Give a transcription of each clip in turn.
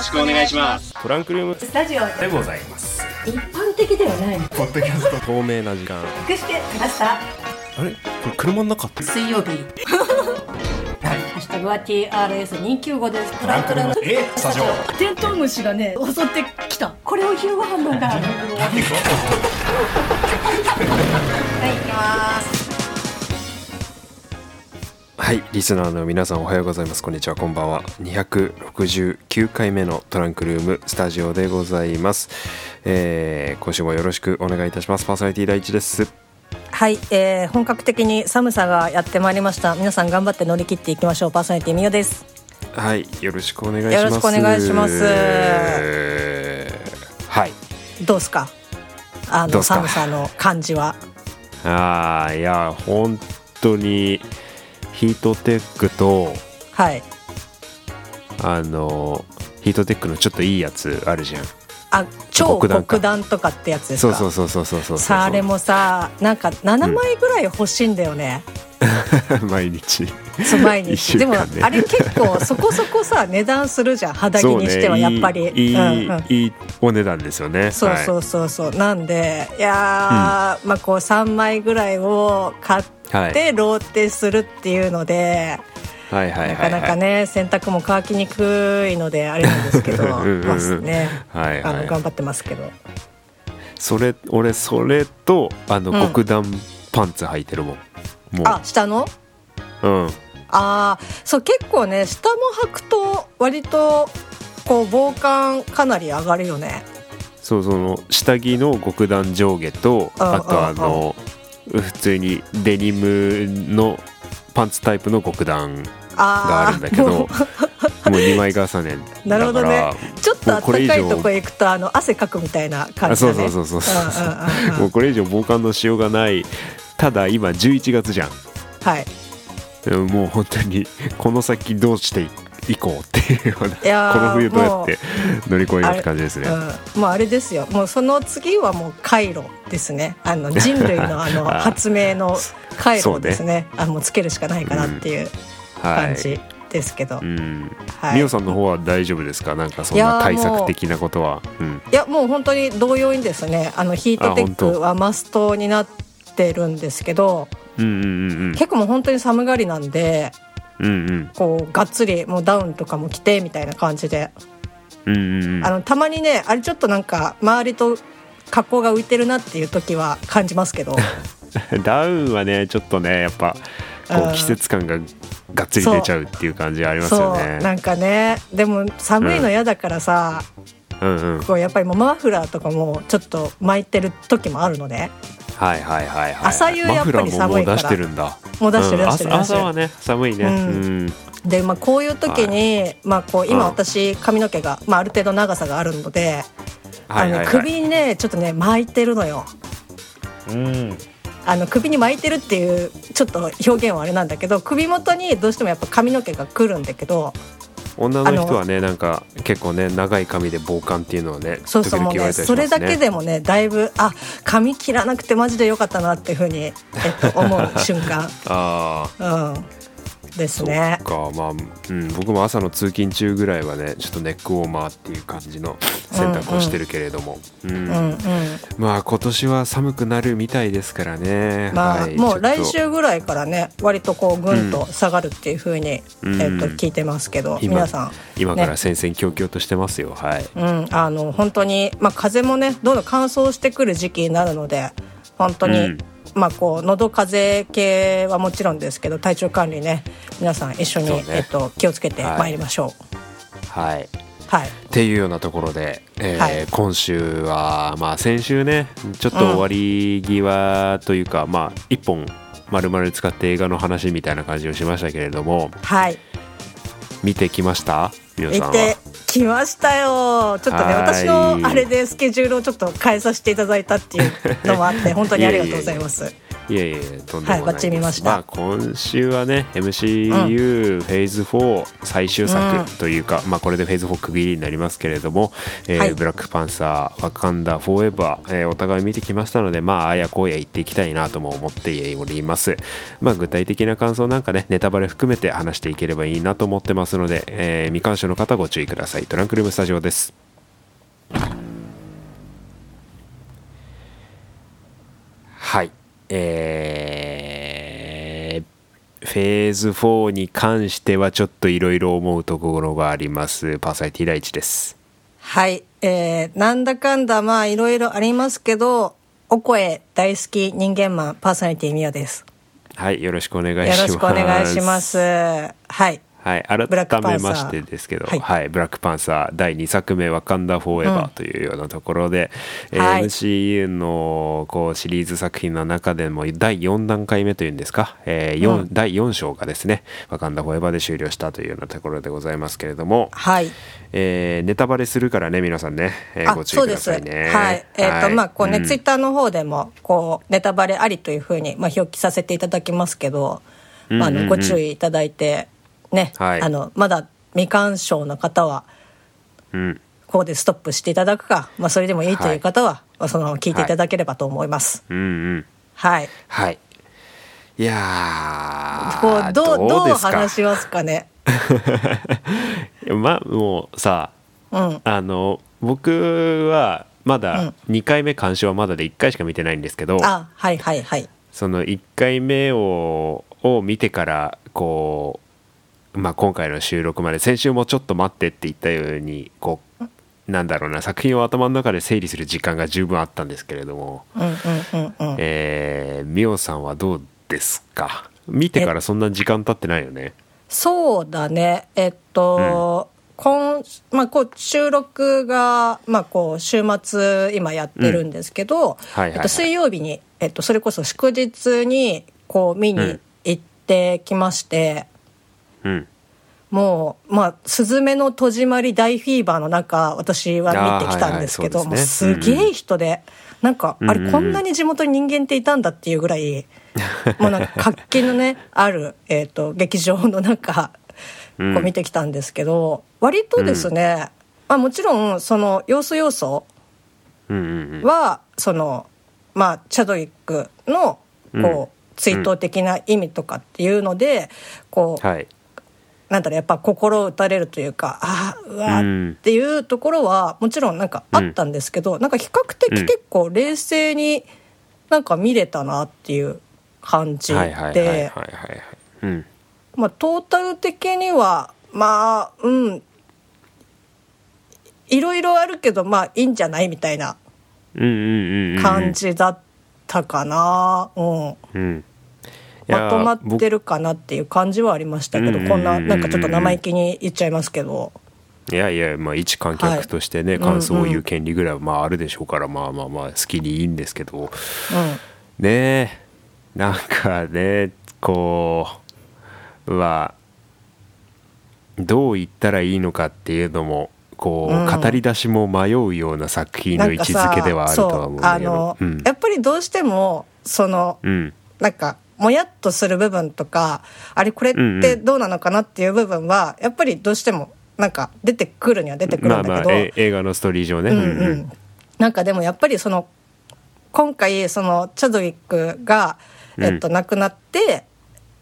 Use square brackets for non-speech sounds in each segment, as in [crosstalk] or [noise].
よろしくお願いします。トランクルーム。スタジオでございます。一般的ではないの。ポッドキャスト。透明な時間。隠してきましたあれ？これ車の中って？水曜日。[laughs] はい。ハッシュタグは TRS295 です。トランクルーム。え？スタジオ。テントウムシがね襲ってきた。これを昼ご飯なんだ。はい行きますはいリスナーの皆さんおはようございます。こんにちは。こんばんは。269回目のトランクルームスタジオでございます、えー、今週もよろしくお願いいたします。パーソナリティ第一です。はい、えー、本格的に寒さがやってまいりました。皆さん頑張って乗り切っていきましょう。パーソナリティみよです。はいよろしくお願いします。よろしくお願いします。はい。どうですか？あの寒さの感じは。あーいや本当にヒートテックとはい。あのヒートテックのちょっといいやつあるじゃん。あ超極暖か。極暖とかってやつですか？そうそうそうそうそうそうそう。さああれもさなんか7枚ぐらい欲しいんだよね、[laughs] 毎日。そう毎日。でもあれ結構そこそこさ値段するじゃん肌着にしてはやっぱり。いい,、うんうん。いいお値段ですよね。そうそうそうそう、なんでいやー、まあこう3枚ぐらいを買っはい、てローテするっていうので、はいはいはいはい。なかなかね洗濯も乾きにくいのであれなんですけどはいはい。あの頑張ってますけど。それ俺それとあのうん。極暖パンツ履いてるもんもう。あ下の？うん。ああそう結構ね下も履くと割とこう防寒かなり上がるよね。そうその下着の極暖上下とうんあとあの普通にデニムのパンツタイプの極暖がああるんだけどもう。2枚重ねなるほどね。ちょっともうこれ以上暖かいとこへ行くとあの汗かくみたいな感あじだね。そうそうそうそうもうこれ以上防寒のしようがないただ今11月じゃん。はい。うんもう本当にこの先どうしていこうっていうようなこの冬どうやって乗り越えようって感じですね。うん、もうあれですよ。もうその次はもう回路ですね。あの [laughs] 人類のあのあ発明の回路ですね。あもうつけるしかないかなっていうはい。感じですけど、うん。はい。みおさんの方は大丈夫ですか？なんかそんな対策的なことは。うん。いやもう本当に同様にですね。あのヒートテックはマストになってるんですけどうんうんうん結構もう本当に寒がりなんでうんうん。こうがっつりもうダウンとかも着てみたいな感じで、うんうんうん。あのたまにねあれちょっとなんか周りと格好が浮いてるなっていう時は感じますけど。[laughs] ダウンはねちょっとねやっぱこうんう季節感ががっつり出ちゃうっていう感じありますよね。なんかねでも寒いの嫌だからさ、うんうん。こうやっぱりもうマフラーとかもちょっと巻いてる時もあるのねはいはいはいはい。朝夕やっぱり寒いから。ももう出してるんだ。もう出してるうん。出してる出してる。朝朝はね寒いね。ううん。んで、まあ、こういう時に、まあ、こう今うん。私髪の毛が、まあ、ある程度長さがあるので、あの首にねちょっとね巻いてるのよ。うん。あの首に巻いてるっていうちょっと表現はあれなんだけど首元にどうしてもやっぱ髪の毛が来るんだけど女の人はねなんか結構ね長い髪で防寒っていうのはねそうそうもう時々言わね。それだけでもねだいぶあ髪切らなくてマジでよかったなっていうふうに、えっと、思う瞬間、[laughs] ああうん、ですそうね。か。まあ、うん、僕も朝の通勤中ぐらいはねちょっとネックウォーマーっていう感じの選択をしてるけれども、まあ今年は寒くなるみたいですからね。まあ、はいもう来週ぐらいからね割とこうぐんと下がるっていうふうに、うん。えっと聞いてますけど、今皆さん。と今からね戦々恐々としてますよ。はい。うん、あの本当に、まあ、風もねどんどん乾燥してくる時期になるので本当に、うんまあこう喉風邪系はもちろんですけど体調管理ね皆さん一緒に、ね。えっと、気をつけてまい。りましょう。はい。はい、っていうようなところで、えーはい。今週はまあ先週ねちょっと終わり際というか、まあ一本丸々使って映画の話みたいな感じをしましたけれどもはい。見てきました？皆さんは行ってきましたよちょっとねはい私のあれでスケジュールをちょっと変えさせていただいたっていうのもあって [laughs] 本当にありがとうございます。いやいやとんでもないはいバッチリ見ままあ今週はね MCU フェーズ4最終うん。作というか、まあこれでフェーズ4区切りになりますけれども、えーはい。ブラックパンサーワカンダフォーエバー、えーお互い見てきましたのでまああやこうや言っていきたいなとも思っております。まあ具体的な感想なんかねネタバレ含めて話していければいいなと思ってますので、えー未鑑賞の方ご注意ください。トランクルームスタジオです。はいえーフェーズ4に関してはちょっといろいろ思うところがあります。パーソナリティ第一です。はい、えー、なんだかんだまあいろいろありますけどお声大好き人間マンパーソナリティみよです。はい。よろしくお願いしよます。ろしくお願いします。はいはい、改めましてですけど、はいはい、ブラックパンサー第2作目「ワカンダ・フォーエバー」というようなところで、えーはい。MCU のこうシリーズ作品の中でも第4段階目というんですか、えー四うん。第4章がですね「ワカンダ・フォーエバー」で終了したというようなところでございますけれども、はい。えーネタバレするからね皆さんね、えーあご注意くそうです。ださい。ね。はい。えっ、とまあこうね、ん。ツイッターの方でもこうネタバレありというふうにまあ表記させていただきますけど、まああうんうん。うんのご注意いただいてね、はい。あのまだ未鑑賞の方はうん。ここでストップしていただくか、まあそれでもいいという方は、まあそのまま聞いていただければと思います。うんうん。はい。はい。いやーこうどうどう話しますかね？[laughs] まあもうさうん。あの僕はまうだん。2回目鑑賞はまだで1回しか見てないんですけど、あはいはいはい。その1回目をを見てからこう、まあ、今回の収録まで先週もちょっと待ってって言ったようにこうなんだろうな作品を頭の中で整理する時間が十分あったんですけれども、うんうんうんうん。えー、みおさんはどうですか？見てからそんな時間経ってないよね。そうだね。えっと、今、まあ、こう、収録が、まあ、こう、週末、今やってるんですけど、水曜日に、えっと、それこそ祝日に、こう、見に行ってきまして、うんもう、まあ、すずめの戸締まり大フィーバーの中、私は見てきたんですけど、はいはいね。すげえ人で、なんか、あれ、うん。うんこんなに地元に人間っていたんだっていうぐらい、もうなんか [laughs] 活気のね、ある、えっ、と、劇場の中、うん。こう見てきたんですけど、割とですね、まあもちろん、その、要素要素うんうんうん。は、その、まあ、チャドウィックの、こう、追悼的な意味とかっていうので、こう、はいなんだろうやっぱ心を打たれるというかああうわっていうところはもちろんなんかあったんですけど、なんか比較的結構冷静になんか見れたなっていう感じで。まあトータル的にはまあうんいろいろあるけどまあいいんじゃないみたいなうんうんうんうん。感じだったかな、うん、うんまとまってるかなっていう感じはありましたけど僕こんなうんなんかちょっと生意気に言っちゃいますけど。いやいやまあ一観客としてね、はい。感想を言う権利ぐらいはまああるでしょうから、まあまあまあ好きにいいんですけど。うん。ねえなんかねこうはどう言ったらいいのかっていうのもこう、うん。語り出しも迷うような作品の位置づけではあるとは思うけど。あの、うん。やっぱりどうしてもそのうん。なんかもやっとする部分とかあれこれってどうなのかなっていう部分はやっぱりどうしてもなんか出てくるには出てくるまあんだけど、まあえ映画のストーリー上ね、うんうん、なんかでもやっぱりその今回そのチャドウィックが、えっと、亡くなって、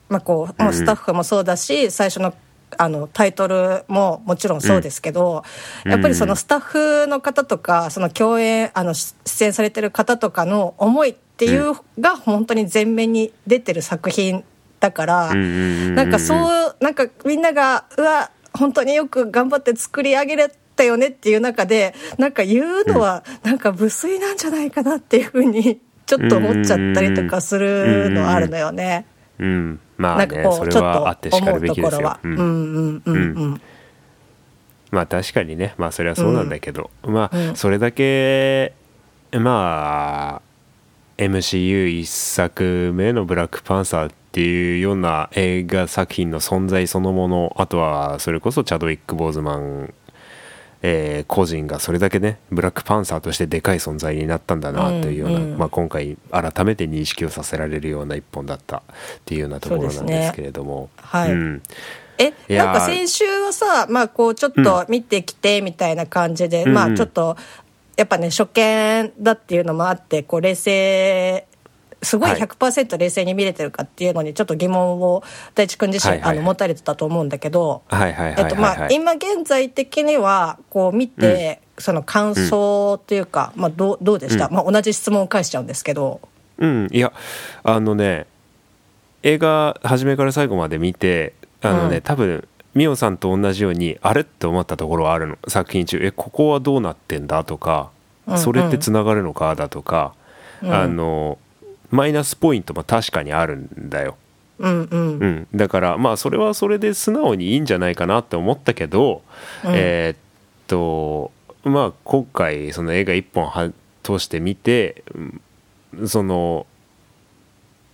まあ、こうもうスタッフもそうだし、最初のあのタイトルももちろんそうですけど、うんやっぱりそのスタッフの方とかその共演あの出演されてる方とかの思いっていうが本当に前面に出てる作品だから、うんうんうんうんなんかそうなんかみんながうわ本当によく頑張って作り上げれたよねっていう中でなんか言うのはなんか無粋なんじゃないかなっていうふうにちょっと思っちゃったりとかするのあるのよね。うん。まあなんかこねそうれちょっはあってしかと思うところは。ううんんうんうん。うん。まあ確かにね。まあそれはそうなんだけど、まうん。あそれだけまあ MCU 一作目の「ブラックパンサー」っていうような映画作品の存在そのものあとはそれこそチャドウィック・ボーズマンえー個人がそれだけねブラックパンサーとしてでかい存在になったんだなというような、うんうんまあ、今回改めて認識をさせられるような一本だったっていうようなところなんですけれども、はい。うん。えなんか先週はさまあこうちょっと見てきてみたいな感じで、まうんうん。あちょっとやっぱね初見だっていうのもあってこう冷静すごいはい。100%冷静に見れてるかっていうのにちょっと疑問を大地君自身、はいはいはい。あの持たれてたと思うんだけど、今現在的にはこう見て、その感想というか、まあ、どうどうでした、うん。まあ、同じ質問を返しちゃうんですけど。うん。いやあのね映画初めから最後まで見てあのね、うん。多分ミオさんと同じようにあれ？って思ったところはあるの？作品中。えここはどうなってんだ？とか、うんうん。それってつながるのか？だとか、うん。あのマイナスポイントも確かにあるんだよ、うんうん。うん、だからまあそれはそれで素直にいいんじゃないかなって思ったけど、うん。えーっとまあ今回その映画一本は通して見てうんその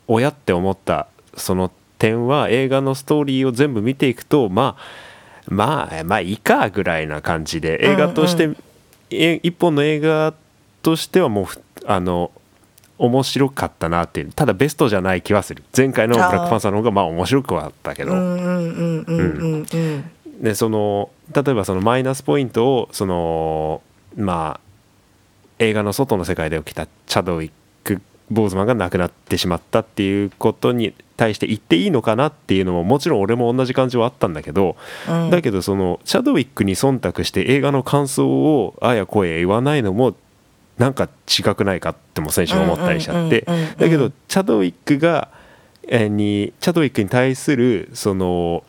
親って思ったその点は映画のストーリーを全部見ていくとまあまあまあいいかぐらいな感じで。映画として、うんえ一本の映画としてはもうふあの面白かったなっていう。ただベストじゃない気はする。前回の「ブラックパンサー」の方がまあ面白くはあったけど、うんうんうんうんうん。うん。でその例えばそのマイナスポイントをそのまあ映画の外の世界で起きたチャドウィック・ボーズマンが亡くなってしまったっていうことに対して言っていいのかなっていうのももちろん俺も同じ感じはあったんだけど、うん。だけどそのチャドウィックに忖度して映画の感想をあやこや言わないのもなんか違くないかっても先週思ったりしちゃって。だけどチャドウィックがえーにチャドウィックに対するその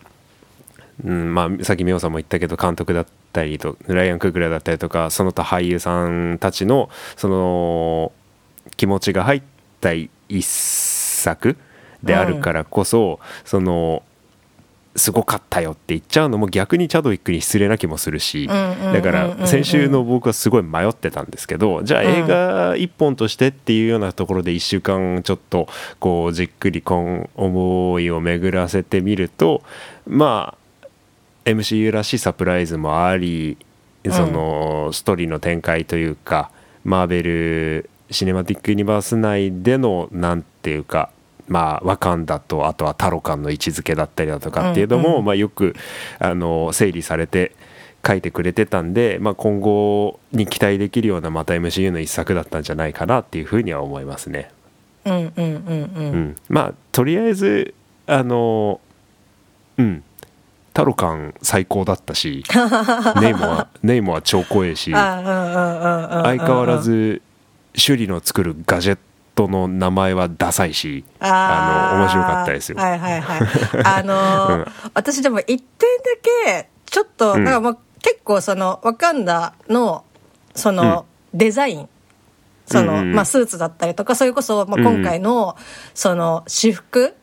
うんまあ、さっき美桜さんも言ったけど監督だったりとライアン・クーグラーだったりとかその他俳優さんたちのその気持ちが入った一作であるからこそ、そのすごかったよって言っちゃうのも逆にチャドウィックに失礼な気もするしだから先週の僕はすごい迷ってたんですけどじゃあうん映画一本としてっていうようなところで1週間ちょっとこうじっくりこん思いを巡らせてみるとまあ MCU らしいサプライズもありんそのストーリーの展開というかマーベル・シネマティック・ユニバース内でのなんていうかまあワカンダとあとはタロカンの位置づけだったりだとかっていうのも、うんうん。まあ、よくあの整理されて書いてくれてたんで、まあ、今後に期待できるようなまた MCU の一作だったんじゃないかなっていうふうには思いますね。うんうんうんううん。ん、まあとりあえずあのうん。タロカン最高だったし [laughs] ネイモはネイモは超怖いし相変わらず首里の作るガジェットの名前はダサいしあの面白かったですよ。はいはいはい。あのー [laughs] うん。私でも一点だけ、ちょっと、うん。なんかまあ結構その、ワカンダの、その、デザイン、その、うんうんまあスーツだったりとか、それこそ、まあ今回の、その、私服、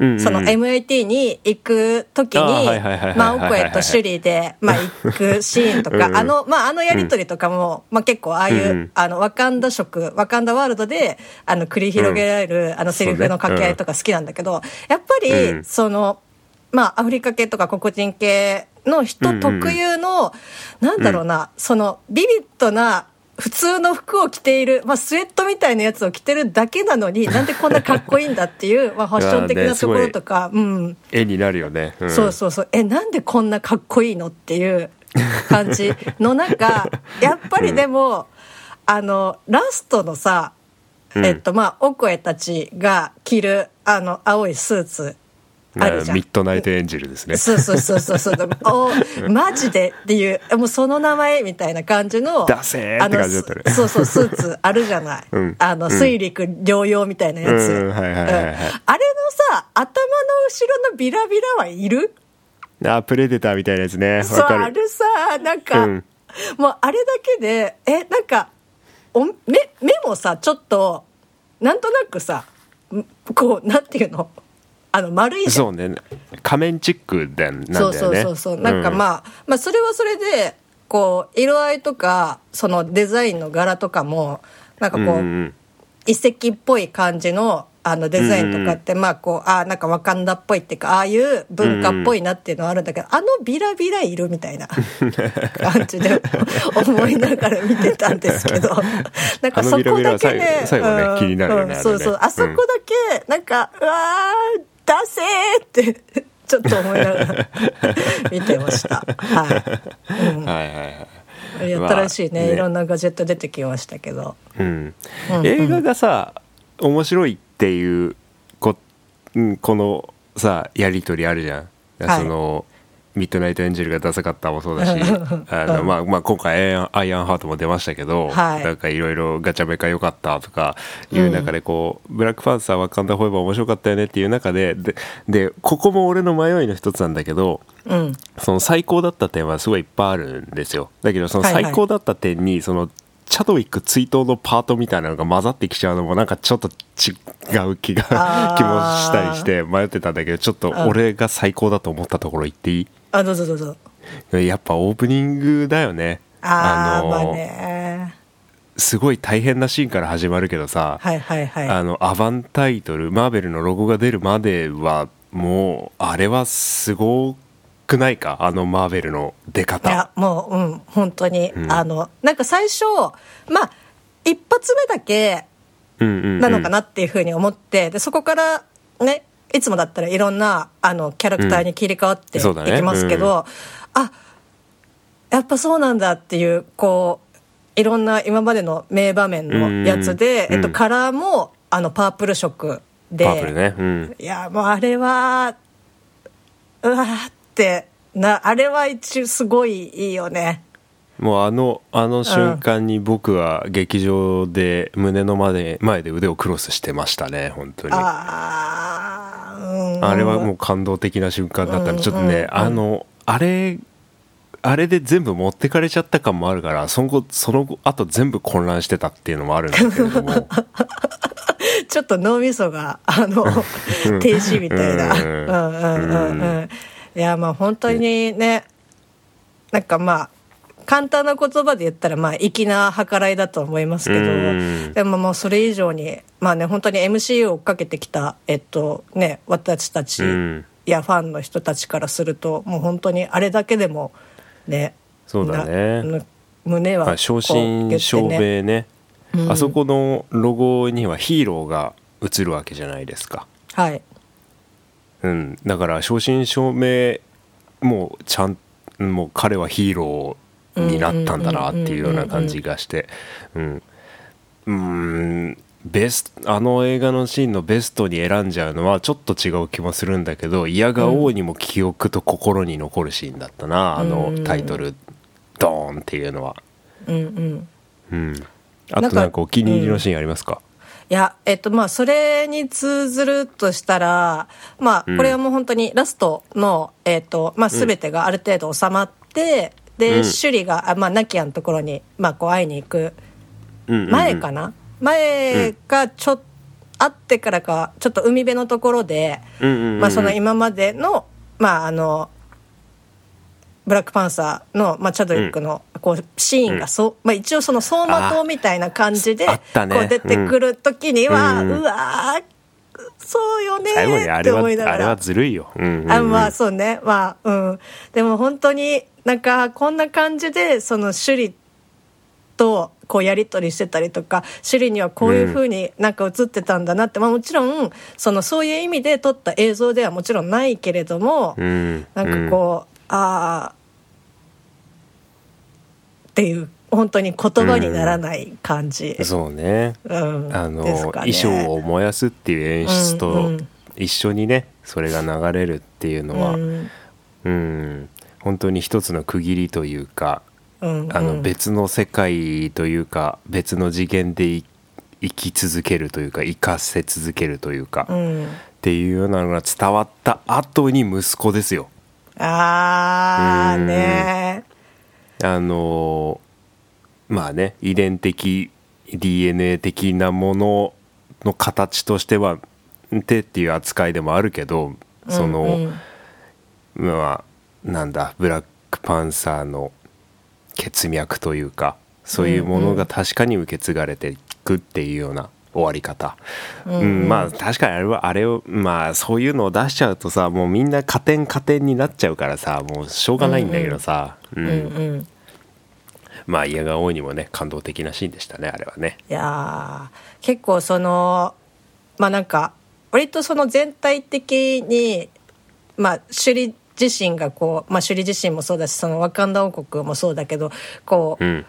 うんうんその MAT に行く時にはいはいはいはい、まあ、オコエとシュリーで、まあ、行くシーンとか、うんうん。あの、まあ、あのやりとりとかも、まあ、結構、ああいう、うんうん。あの、ワカンダ色、ワカンダワールドで、あの、繰り広げられる、あの、セリフの掛け合いとか好きなんだけど、やっぱり、うん。その、まあ、アフリカ系とか黒人系の人特有の、なんだろうな、その、ビビッドな、普通の服を着ている、まあ、スウェットみたいなやつを着てるだけなのに、[laughs] なんでこんなかっこいいんだっていう、まあ、ファッション的なところとか、うん。絵になるよね。うんそうそうそう。え、なんでこんなかっこいいのっていう感じの中、[laughs] やっぱりでも、あの、ラストのさ、うんえっと、まあ、オコエたちが着る、あの、青いスーツ、あるじゃんミッ。ドナイトエンジェルですね。そうそうそうそうそう。[laughs] おマジでっていう、もうその名前みたいな感じの。ダセーって感じだったねそうそう、スーツあるじゃない？うんあの、うん水陸両用みたいなやつ。あれのさ、頭の後ろのビラビラはいる？あプレデターみたいなやつね。そう。あれさ、なんか、うんもうあれだけで、え、なんか、お目、目もさ、ちょっと、なんとなくさ、んこう、なんていうの？あの、丸いじゃん。そうね。仮面チックでなんだよね。そうそうそうそう。なんかあ、まあ、まあそれはそれでこう色合いとかそのデザインの柄とかもなんかこう、うんうん遺跡っぽい感じのあのデザインとかってまあこうあーなんかワカンダっぽいっていうかああいう文化っぽいなっていうのはあるんだけど、あのビラビラいるみたいな [laughs] 感じで思いながら見てたんですけど。[laughs] なんかそこだけねねうん。気になるよねそうそう。あそこだけなんか、うわー出せーってちょっと思いながら [laughs] 見てました。はい、うん。はいはいはい。やったらしいね,、まあね。いろんなガジェット出てきましたけど。うん。うん映画がさ面白いっていうこ,、うん、このさやり取りあるじゃん、はい。そのミッドナイトエンジェルがダサかったもそうだし [laughs] あの、まあ、まあ今回アイアンハートも出ましたけど、はい。なんかいろいろガチャメカ良かったとかいう中でこう、ブラックパンサーはカンダフォーエバー面白かったよねっていう中でででここも俺の迷いの一つなんだけどうん。その最高だった点はすごいいっぱいあるんですよ。だけどそのはいはい。最高だった点にそのチャドウィック追悼のパートみたいなのが混ざってきちゃうのもなんかちょっと違う気が気もしたりして迷ってたんだけどちょっと俺が最高だと思ったところ言っていあどうぞどうぞ。いやっぱオープニングだよね。あー、のまあね。すごい大変なシーンから始まるけどさ、はいはいはい。あのアバンタイトルマーベルのロゴが出るまではもうあれはすごくないかあのマーベルの出い方やもううん本当に、うん。あのなんか最初まあ一発目だけうんうんうん。なのかなっていうふうに思って、でそこからねいつもだったらいろんなあのキャラクターに切り替わっていきますけど、あやっぱそうなんだっていうこういろんな今までの名場面のやつで、うん。えっと、カラーもあのパープル色で。パープルね。うん。いやもうあれはうわーってなあれは一すごいいいよね。もうあのあの瞬間に僕は劇場で胸の前で前で腕をクロスしてましたね本当に。あうん。れはもう感動的な瞬間だったのでちょっとねあのあれあれで全部持ってかれちゃった感もあるからその後その後全部混乱してたっていうのもあるんだけれども。[laughs] ちょっと脳みそがあの停止みたいないやまあ本当にねなんかまあ簡単な言葉で言ったらまあ粋な計らいだと思いますけどうん。でももうそれ以上にまあね本当に MCU を追っかけてきたえっとね私たちうん。やファンの人たちからするともう本当にあれだけでもねそうだね。な胸はまあ正真正銘ね。うん。あそこのロゴにはヒーローが映るわけじゃないですか。はいうん、だから正真正銘もうちゃんもう彼はヒーローになったんだなっていうような感じがしてうん。うーん。ベストあの映画のシーンのベストに選んじゃうのはちょっと違う気もするんだけど嫌が王にも記憶と心に残るシーンだったな、あのタイトルドーンっていうのは。うんうん。うん。あとなんかお気に入りのシーンありますか、いや、えっと、まあ、それに通ずるとしたら、まあ、うん。これはもう本当にラストの、えっと、まあ、すべてがある程度収まって、で、うん。シュリが、あまあ、ナキアのところに、まあ、こう会いに行く前かな、前がちょっ会ってからか、ちょっと海辺のところで、まあ、その今までの、まあ、あの、ブラックパンサーの、まあ、チャドウィックのこうシーンがそう、まあ、一応その走馬灯みたいな感じでこう出てくる時には、ううんわーそうよねって思いながら。あれはずるいよ、うんうんうん。あまあそうね。まあうん。でも本当になんかこんな感じでその首里とこうやり取りしてたりとか首里にはこういうふうになんか映ってたんだなって、まあ、もちろんそのそういう意味で撮った映像ではもちろんないけれども、うん。なんかこう、ああっていう本当に言葉にならない感じ、うん。そうね。うん。あの、ね。衣装を燃やすっていう演出うんとうん。一緒にねそれが流れるっていうのは、うん。うん。本当に一つの区切りというか、うんあのうん別の世界というか別の次元でい生き続けるというか生かせ続けるというか、っうん。ていうようなのが伝わった後に息子ですよ。ああうん。ねあのまあね遺伝的 DNA 的なものの形としては手っていう扱いでもあるけどその、うんうん。まあなんだブラックパンサーの血脈というかそういうものが確かに受け継がれていくっていうような終わり方、うんまあ確かにあれはあれをまあそういうのを出しちゃうとさもうみんな加点加点になっちゃうからさもうしょうがないんだけどさ、うん。うんうん。まあ嫌が王にもね感動的なシーンでしたねあれはね。いやー結構そのまあなんか割とその全体的にまあ首里自身がこう、まあ、首里自身もそうだしそのワカンダ王国もそうだけどこう、うん。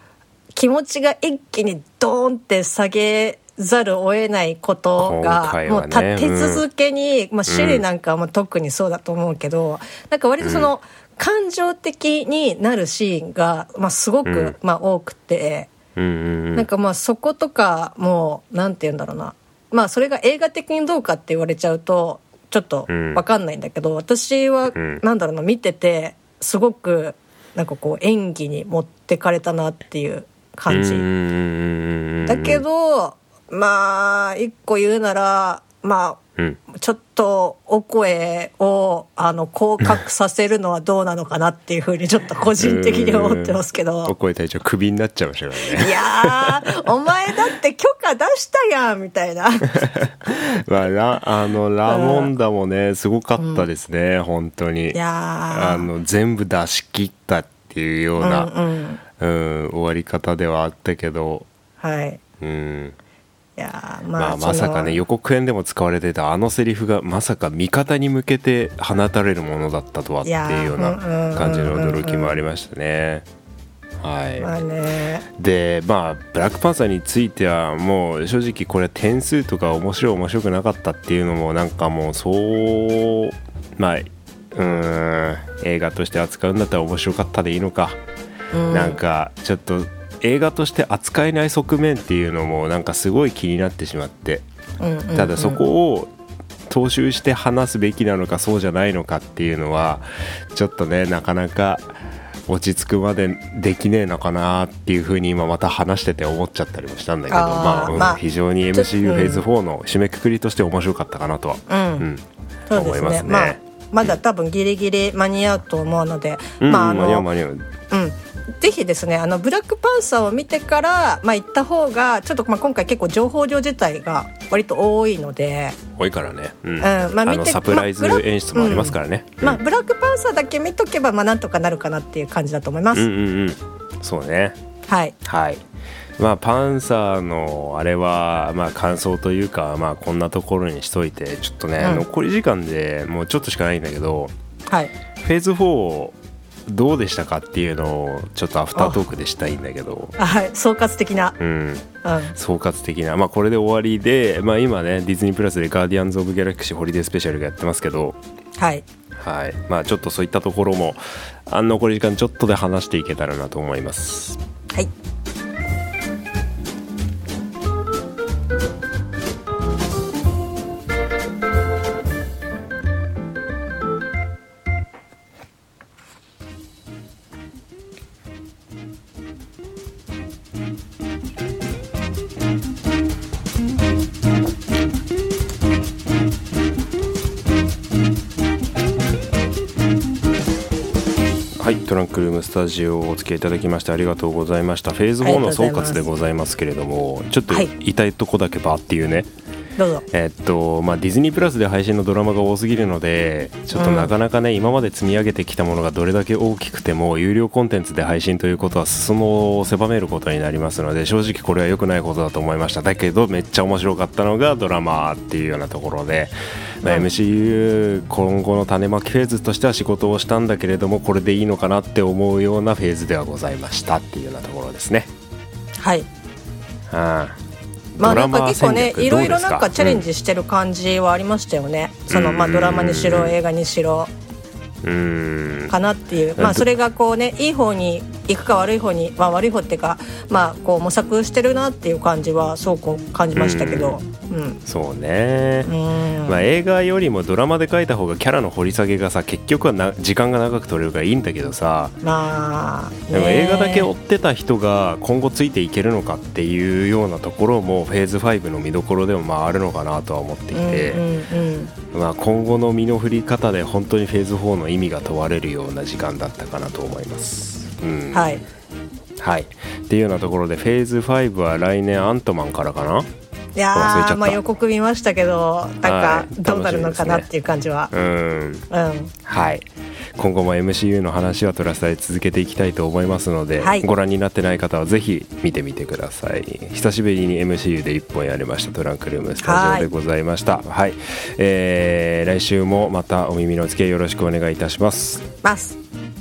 気持ちが一気にドーンって下げざるを得ないことが、今回もう立て続けに、まあ、首里なんかも特にそうだと思うけど、なんか割とその、感情的になるシーンが、まあ、すごく、うん。まあ、多くて。うんうんうん。なんかまあそことかもうなんて言うんだろうな。まあそれが映画的にどうかって言われちゃうとちょっとうん。分かんないんだけど、私はん。なんだろうな見ててすごくなんかこう演技に持ってかれたなっていう感じ、だけどまあ一個言うならまうんあちょっとお声をあの降格させるのはどうなのかなっていうふうにちょっと個人的に思ってますけど。お声隊長クビになっちゃいましたからね。いやー、お前だって許可出したやんみたいな。[laughs] まあラあのラモンダもねすごかったですね、本当に。いやあの全部出し切ったっていうような、ー、うんううんん終わり方ではあったけど、はい。うん、いやーまあ、まあまさかね予告編でも使われてたあのセリフがまさか味方に向けて放たれるものだったとはっていうようなん感じの驚きもありましたね。はい、まあね、でまあブラックパンサーについてはもう正直これ点数とか面白い面白くなかったっていうのもなんかもうそうまあうーん映画として扱うんだったら面白かったでいいのか、うん、なんかちょっと映画として扱えない側面っていうのもなんかすごい気になってしまってうんうんうん。ただそこを踏襲して話すべきなのかそうじゃないのかっていうのはちょっとねなかなか落ち着くまでできねえのかなっていうふうに今また話してて思っちゃったりもしたんだけどまあ、うんまあ非常に MCU フェーズ4の締めくくりとして面白かったかなとは、うん。うん思いますね。ねまあまだ多分ギリギリ間に合うと思うので、うんまああ間に合うの間に合う。うんぜひですねあのブラックパンサーを見てからまあ行った方がちょっとまあ今回結構情報量自体が割と多いので、多いからね、うん。まああ見てのサプライズ演出もありますからね、まあブラックパンサーだけ見とけばまあなんとかなるかなっていう感じだと思います。うんうんうん。そうね。はい。はい。まあパンサーのあれはまあ感想というかまあこんなところにしといてちょっとね、うん。残り時間でもうちょっとしかないんだけどはい。フェーズ4どうでしたかっていうのをちょっとアフタートークでしたいんだけどあはい。総括的な。うんうん。総括的なまあこれで終わりでまあ今ねディズニープラスで「ガーディアンズ・オブ・ギャラクシー・ホリデースペシャル」がやってますけどはい。はいまあちょっとそういったところもあ残り時間ちょっとで話していけたらなと思いますはい。クルームスタジオをお付き合いいただきましてありがとうございました。フェーズ4の総括でございますけれどもちょっとはい。言いたいとこだけばっていうね、どうぞ。えっとまあディズニープラスで配信のドラマが多すぎるのでちょっとなかなかね、今まで積み上げてきたものがどれだけ大きくても有料コンテンツで配信ということは裾野を狭めることになりますので正直これは良くないことだと思いましただけどめっちゃ面白かったのがドラマっていうようなところで、まあ、うん MCU 今後の種まきフェーズとしては仕事をしたんだけれどもこれでいいのかなって思うようなフェーズではございましたっていうようなところですね。はい。あまあなんか結構ねいろいろなんかチャレンジジしてる感じはありましたよね。そのまあドラマにしろ映画にしろ。うんかなっていう。まあそれがこうねいい方に行くか悪い方にまあ悪い方っていうかまあこう模索してるなっていう感じはすごく感じましたけど。うん。そうね、うん。まあ、映画よりもドラマで書いた方がキャラの掘り下げがさ結局はな時間が長く取れるからいいんだけどさまあ、でも映画だけ追をってた人が今後ついていけるのかっていうようなところもフェーズ5の見どころでもまああるのかなとは思っていて、まあ、今後の身の振り方で本当にフェーズ4の意味が問われるような時間だったかなと思います。うん。はい。はい、っていうようなところでフェーズ5は来年アントマンからかな？いやまあ予告見ましたけどなんかはい。どうなるのかなっていう感じは、うん。うん。はい今後も MCU の話はトラスタで続けていきたいと思いますので、はい。ご覧になってない方はぜひ見てみてください。久しぶりに MCU で1本やりましたトランクルームスタジオでございました。はい、えー来週もまたお耳のお付き合いよろしくお願いいたします。ます